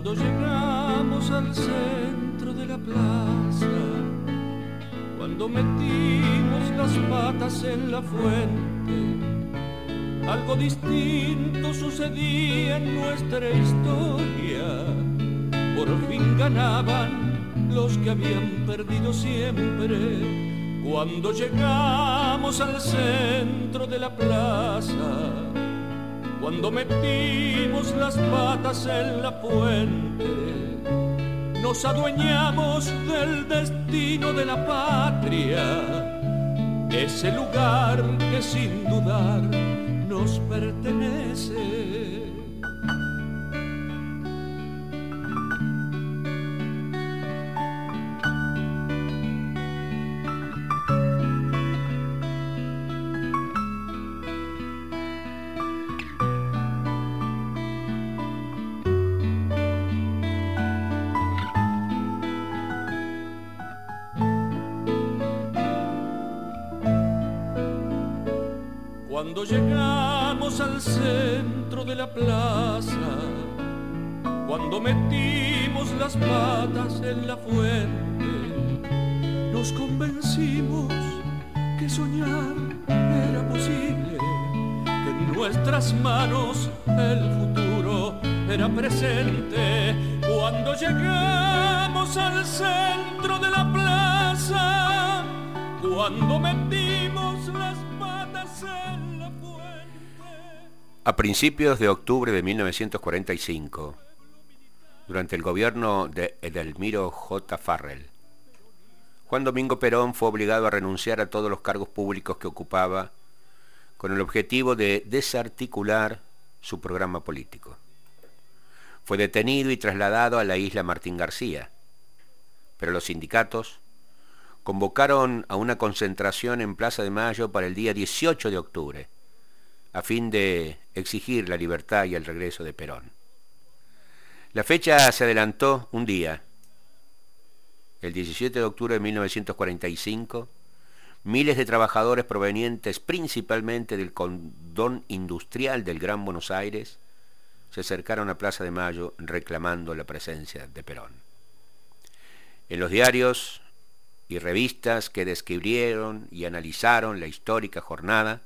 Cuando llegamos al centro de la plaza, cuando metimos las patas en la fuente, algo distinto sucedía en nuestra historia. Por fin ganaban los que habían perdido siempre. Cuando llegamos al centro de la plaza, cuando metimos las patas en la fuente, nos adueñamos del destino de la patria, ese lugar que sin dudar nos pertenece. Cuando llegamos al centro de la plaza, cuando metimos las patas en la fuente, nos convencimos que soñar era posible, que en nuestras manos el futuro era presente. Cuando llegamos al centro de la plaza, cuando metimos las A principios de octubre de 1945, durante el gobierno de Edelmiro J. Farrell, Juan Domingo Perón fue obligado a renunciar a todos los cargos públicos que ocupaba con el objetivo de desarticular su programa político. Fue detenido y trasladado a la isla Martín García, pero los sindicatos convocaron a una concentración en Plaza de Mayo para el día 18 de octubre, a fin de exigir la libertad y el regreso de Perón. La fecha se adelantó un día. El 17 de octubre de 1945, miles de trabajadores provenientes principalmente del condón industrial del Gran Buenos Aires se acercaron a Plaza de Mayo reclamando la presencia de Perón. En los diarios y revistas que describieron y analizaron la histórica jornada,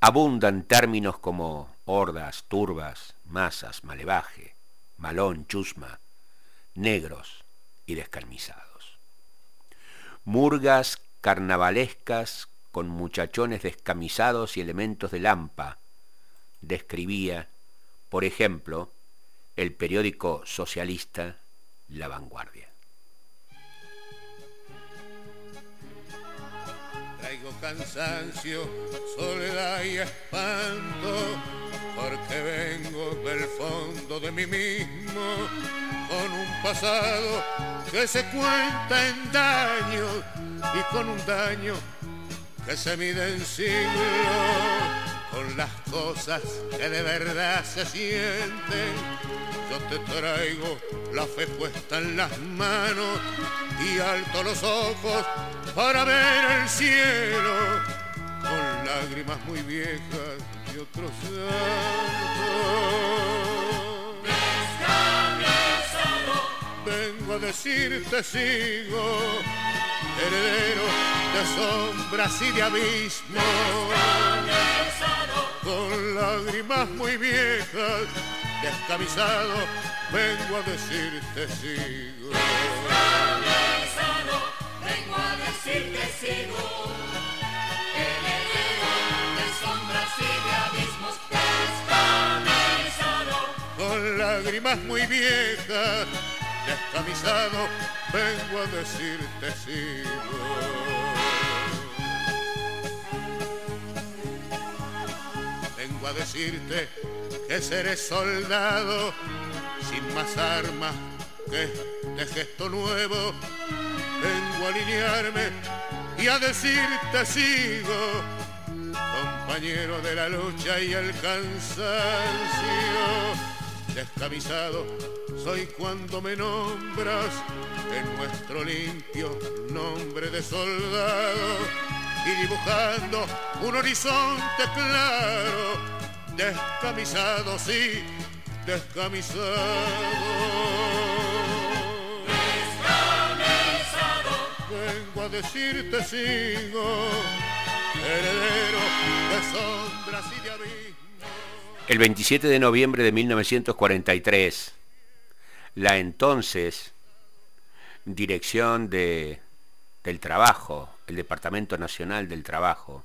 abundan términos como hordas, turbas, masas, malevaje, malón, chusma, negros y descalmizados. Murgas carnavalescas con muchachones descamisados y elementos de lampa, describía, por ejemplo, el periódico socialista La Vanguardia. Cansancio, soledad y espanto, porque vengo del fondo de mí mismo, con un pasado que se cuenta en daños y con un daño que se mide en siglos, con las cosas que de verdad se sienten. Yo te traigo la fe puesta en las manos y alto los ojos para ver el cielo lágrimas muy viejas y otros llantos. Vengo a decirte sigo, heredero de sombras y de abismos, con lágrimas muy viejas, descamisado, vengo a decirte sigo. Vengo a decirte sigo, sombras y de abismos descamisado. Con lágrimas muy viejas, descamisado, vengo a decirte sigo. Vengo a decirte que seré soldado sin más armas que este gesto nuevo. Vengo a alinearme y a decirte sigo, compañero de la lucha y el cansancio. Descamisado soy cuando me nombras en nuestro limpio nombre de soldado y dibujando un horizonte claro. Descamisado sí, descamisado. Vengo a decirte sigo, heredero. El 27 de noviembre de 1943, la entonces Dirección de, del Trabajo, el Departamento Nacional del Trabajo,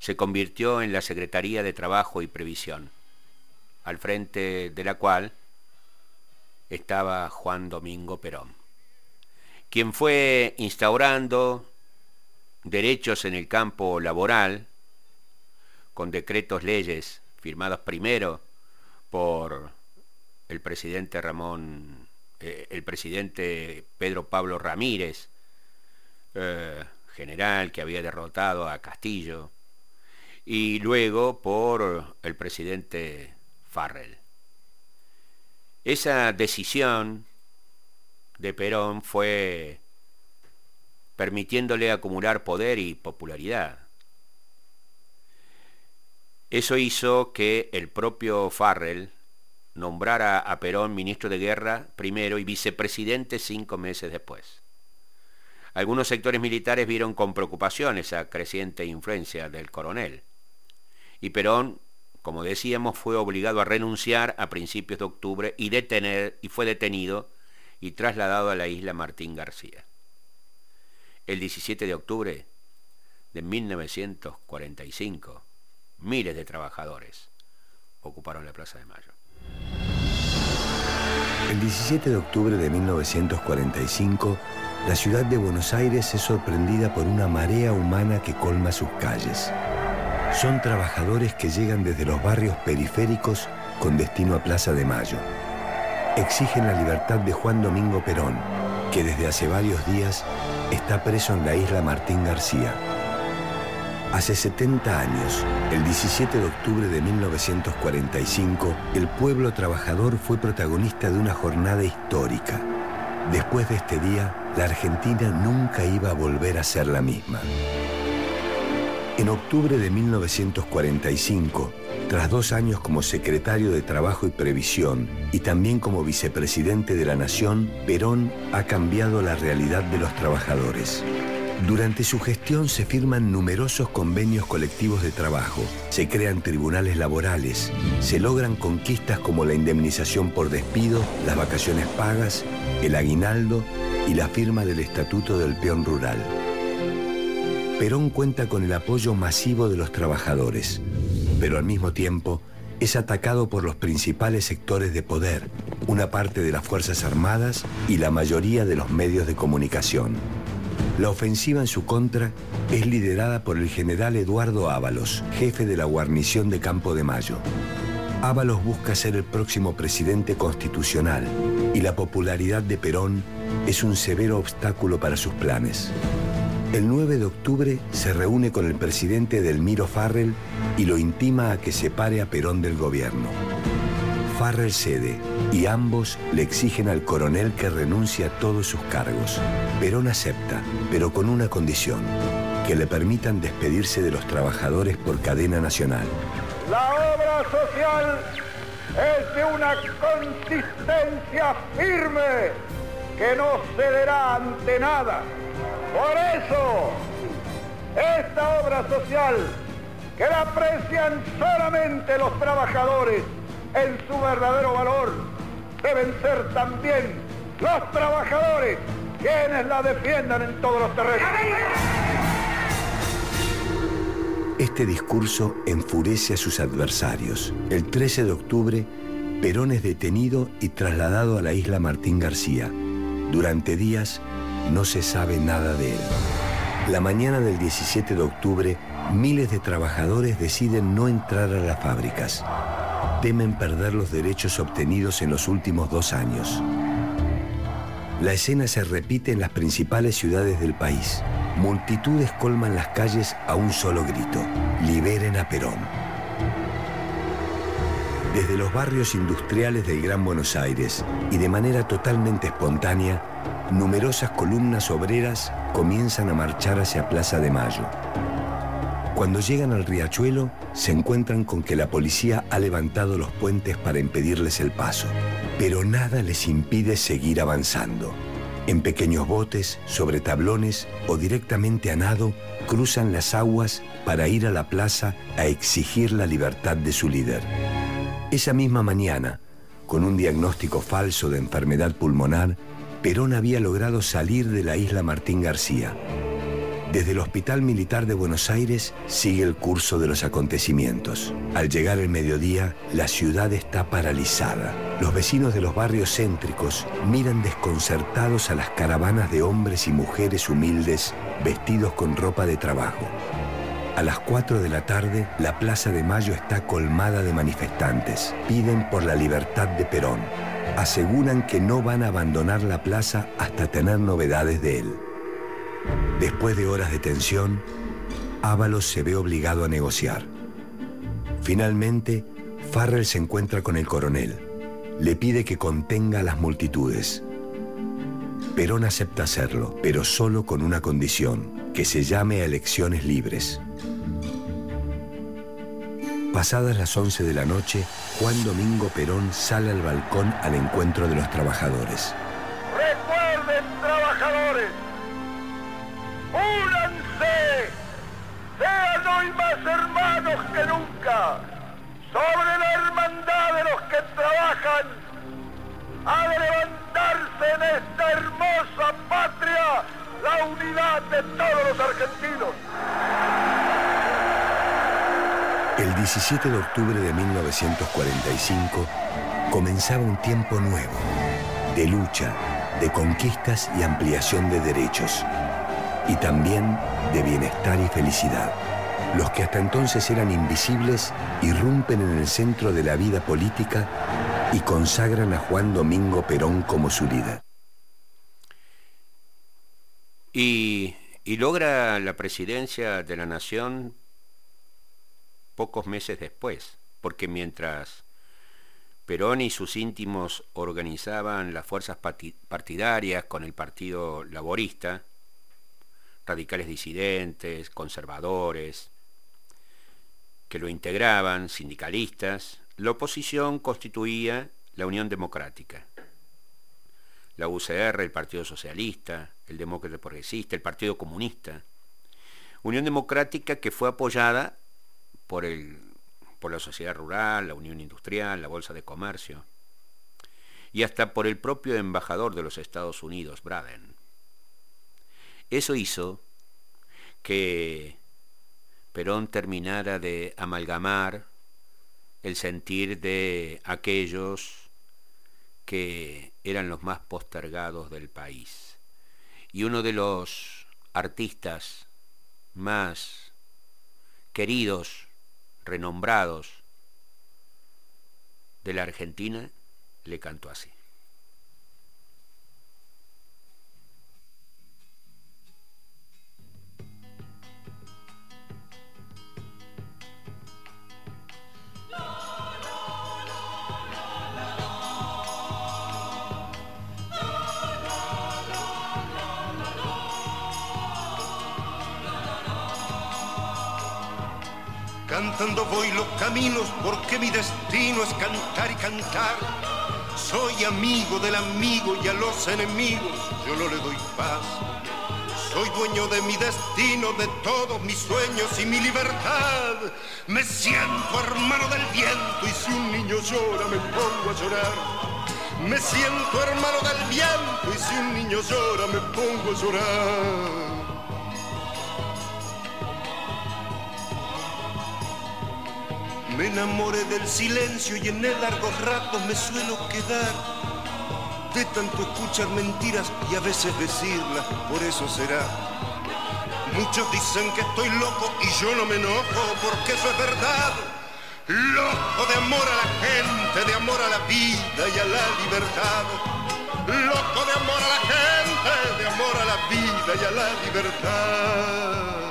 se convirtió en la Secretaría de Trabajo y Previsión, al frente de la cual estaba Juan Domingo Perón, quien fue instaurando derechos en el campo laboral con decretos leyes firmados primero por el presidente Ramón eh, el presidente Pedro Pablo Ramírez, eh, general que había derrotado a Castillo, y luego por el presidente Farrell. Esa decisión de Perón fue permitiéndole acumular poder y popularidad. Eso hizo que el propio Farrell nombrara a Perón ministro de Guerra primero y vicepresidente cinco meses después. Algunos sectores militares vieron con preocupación esa creciente influencia del coronel. Y Perón, como decíamos, fue obligado a renunciar a principios de octubre y, y fue detenido y trasladado a la isla Martín García. El 17 de octubre de 1945, miles de trabajadores ocuparon la Plaza de Mayo. El 17 de octubre de 1945, la ciudad de Buenos Aires es sorprendida por una marea humana que colma sus calles. Son trabajadores que llegan desde los barrios periféricos con destino a Plaza de Mayo. Exigen la libertad de Juan Domingo Perón, que desde hace varios días está preso en la isla Martín García. Hace 70 años, el 17 de octubre de 1945, el pueblo trabajador fue protagonista de una jornada histórica. Después de este día, la Argentina nunca iba a volver a ser la misma. En octubre de 1945, tras dos años como secretario de Trabajo y Previsión y también como vicepresidente de la Nación, Perón ha cambiado la realidad de los trabajadores. Durante su gestión se firman numerosos convenios colectivos de trabajo, se crean tribunales laborales, se logran conquistas como la indemnización por despido, las vacaciones pagas, el aguinaldo y la firma del Estatuto del Peón Rural. Perón cuenta con el apoyo masivo de los trabajadores, pero al mismo tiempo es atacado por los principales sectores de poder, una parte de las Fuerzas Armadas y la mayoría de los medios de comunicación. La ofensiva en su contra es liderada por el general Eduardo Ábalos, jefe de la guarnición de Campo de Mayo. Ábalos busca ser el próximo presidente constitucional y la popularidad de Perón es un severo obstáculo para sus planes. El 9 de octubre se reúne con el presidente Delmiro Farrell y lo intima a que separe a Perón del gobierno. Farrell cede y ambos le exigen al coronel que renuncie a todos sus cargos. Perón acepta, pero con una condición, que le permitan despedirse de los trabajadores por cadena nacional. La obra social es de una consistencia firme que no cederá ante nada. Por eso, esta obra social, que la aprecian solamente los trabajadores, en su verdadero valor. Deben ser también los trabajadores quienes la defiendan en todos los terrenos. Este discurso enfurece a sus adversarios. El 13 de octubre, Perón es detenido y trasladado a la isla Martín García. Durante días no se sabe nada de él. La mañana del 17 de octubre, miles de trabajadores deciden no entrar a las fábricas temen perder los derechos obtenidos en los últimos dos años. La escena se repite en las principales ciudades del país. Multitudes colman las calles a un solo grito. Liberen a Perón. Desde los barrios industriales del Gran Buenos Aires y de manera totalmente espontánea, numerosas columnas obreras comienzan a marchar hacia Plaza de Mayo. Cuando llegan al riachuelo, se encuentran con que la policía ha levantado los puentes para impedirles el paso. Pero nada les impide seguir avanzando. En pequeños botes, sobre tablones o directamente a nado, cruzan las aguas para ir a la plaza a exigir la libertad de su líder. Esa misma mañana, con un diagnóstico falso de enfermedad pulmonar, Perón había logrado salir de la isla Martín García. Desde el Hospital Militar de Buenos Aires sigue el curso de los acontecimientos. Al llegar el mediodía, la ciudad está paralizada. Los vecinos de los barrios céntricos miran desconcertados a las caravanas de hombres y mujeres humildes vestidos con ropa de trabajo. A las 4 de la tarde, la Plaza de Mayo está colmada de manifestantes. Piden por la libertad de Perón. Aseguran que no van a abandonar la plaza hasta tener novedades de él. Después de horas de tensión, Ábalos se ve obligado a negociar. Finalmente, Farrell se encuentra con el coronel. Le pide que contenga a las multitudes. Perón acepta hacerlo, pero solo con una condición, que se llame a elecciones libres. Pasadas las 11 de la noche, Juan Domingo Perón sale al balcón al encuentro de los trabajadores. Recuerden, trabajadores, únanse, sean hoy más hermanos que nunca, sobre la hermandad de los que trabajan, a levantarse en esta hermosa patria la unidad de todos los argentinos. El 17 de octubre de 1945 comenzaba un tiempo nuevo, de lucha, de conquistas y ampliación de derechos, y también de bienestar y felicidad. Los que hasta entonces eran invisibles irrumpen en el centro de la vida política y consagran a Juan Domingo Perón como su líder. Y, y logra la presidencia de la nación pocos meses después, porque mientras Perón y sus íntimos organizaban las fuerzas partidarias con el Partido Laborista, radicales disidentes, conservadores, que lo integraban, sindicalistas, la oposición constituía la Unión Democrática. La UCR, el Partido Socialista, el Demócrata Progresista, el Partido Comunista. Unión Democrática que fue apoyada por, el, por la sociedad rural, la Unión Industrial, la Bolsa de Comercio, y hasta por el propio embajador de los Estados Unidos, Braden. Eso hizo que Perón terminara de amalgamar el sentir de aquellos que eran los más postergados del país. Y uno de los artistas más queridos renombrados de la Argentina, le cantó así. Cantando voy los caminos porque mi destino es cantar y cantar. Soy amigo del amigo y a los enemigos yo no le doy paz. Soy dueño de mi destino, de todos mis sueños y mi libertad. Me siento hermano del viento y si un niño llora me pongo a llorar. Me siento hermano del viento y si un niño llora me pongo a llorar. Enamoré del silencio y en el largos ratos me suelo quedar. De tanto escuchar mentiras y a veces decirlas, por eso será. Muchos dicen que estoy loco y yo no me enojo porque eso es verdad. Loco de amor a la gente, de amor a la vida y a la libertad. Loco de amor a la gente, de amor a la vida y a la libertad.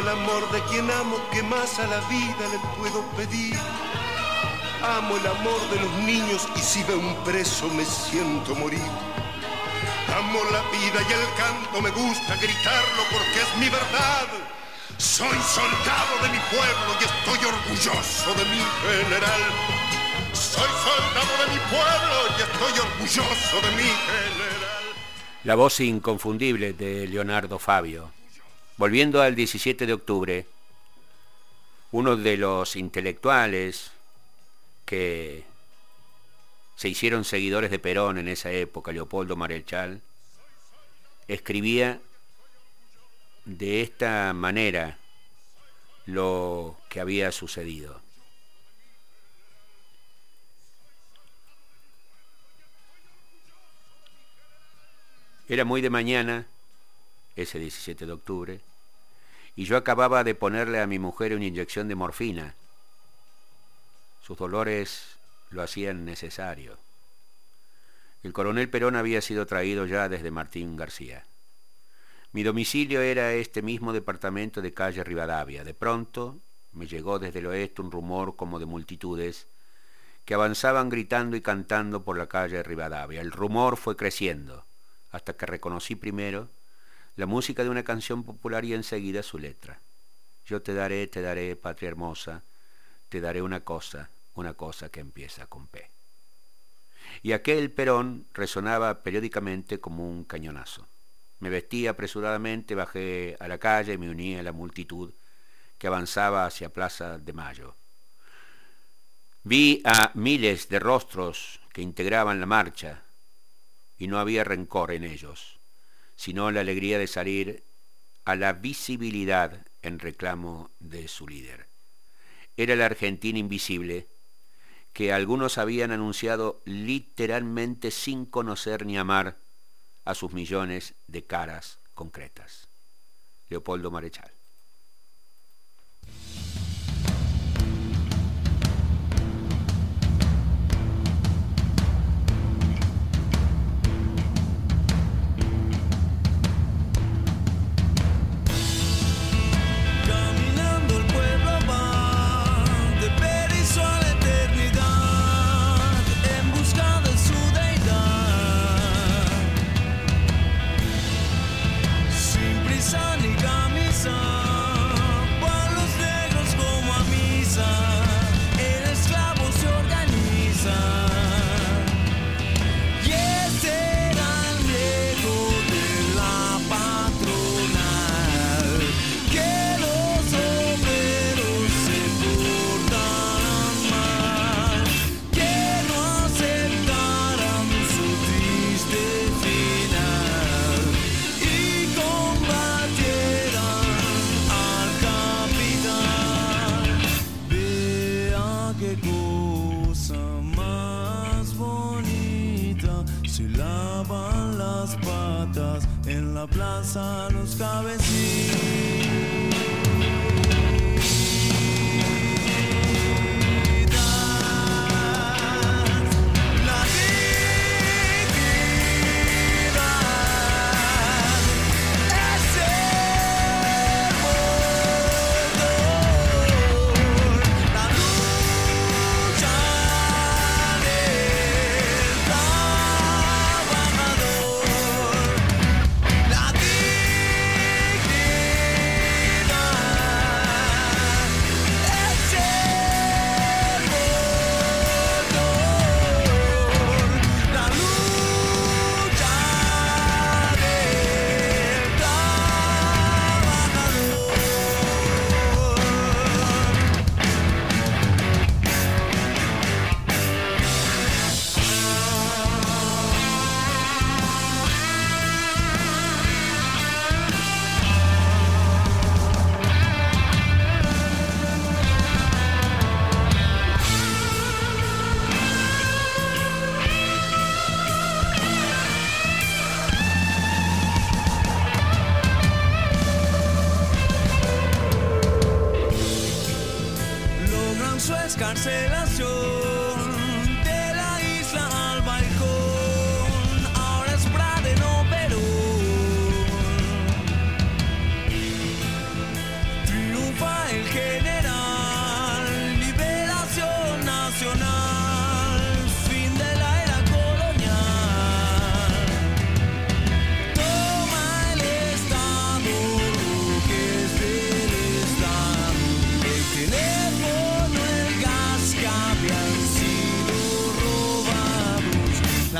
El amor de quien amo, que más a la vida le puedo pedir. Amo el amor de los niños y si veo un preso me siento morir. Amo la vida y el canto, me gusta gritarlo porque es mi verdad. Soy soldado de mi pueblo y estoy orgulloso de mi general. Soy soldado de mi pueblo y estoy orgulloso de mi general. La voz inconfundible de Leonardo Fabio. Volviendo al 17 de octubre, uno de los intelectuales que se hicieron seguidores de Perón en esa época, Leopoldo Marechal, escribía de esta manera lo que había sucedido. Era muy de mañana, ese 17 de octubre, y yo acababa de ponerle a mi mujer una inyección de morfina. Sus dolores lo hacían necesario. El coronel Perón había sido traído ya desde Martín García. Mi domicilio era este mismo departamento de calle Rivadavia. De pronto me llegó desde el oeste un rumor como de multitudes que avanzaban gritando y cantando por la calle Rivadavia. El rumor fue creciendo hasta que reconocí primero la música de una canción popular y enseguida su letra. Yo te daré, te daré, patria hermosa, te daré una cosa, una cosa que empieza con P. Y aquel perón resonaba periódicamente como un cañonazo. Me vestí apresuradamente, bajé a la calle y me uní a la multitud que avanzaba hacia Plaza de Mayo. Vi a miles de rostros que integraban la marcha y no había rencor en ellos, sino la alegría de salir a la visibilidad en reclamo de su líder. Era la Argentina invisible que algunos habían anunciado literalmente sin conocer ni amar a sus millones de caras concretas. Leopoldo Marechal.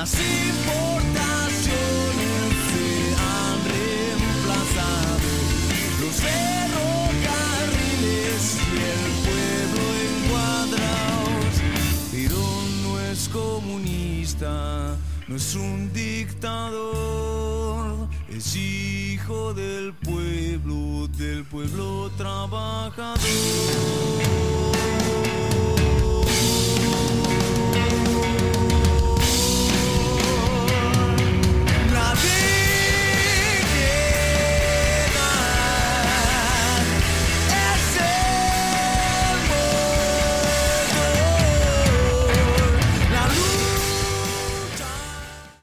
Las importaciones se han reemplazado, los ferrocarriles y el pueblo encuadrados. Pero no es comunista, no es un dictador, es hijo del pueblo, del pueblo trabajador.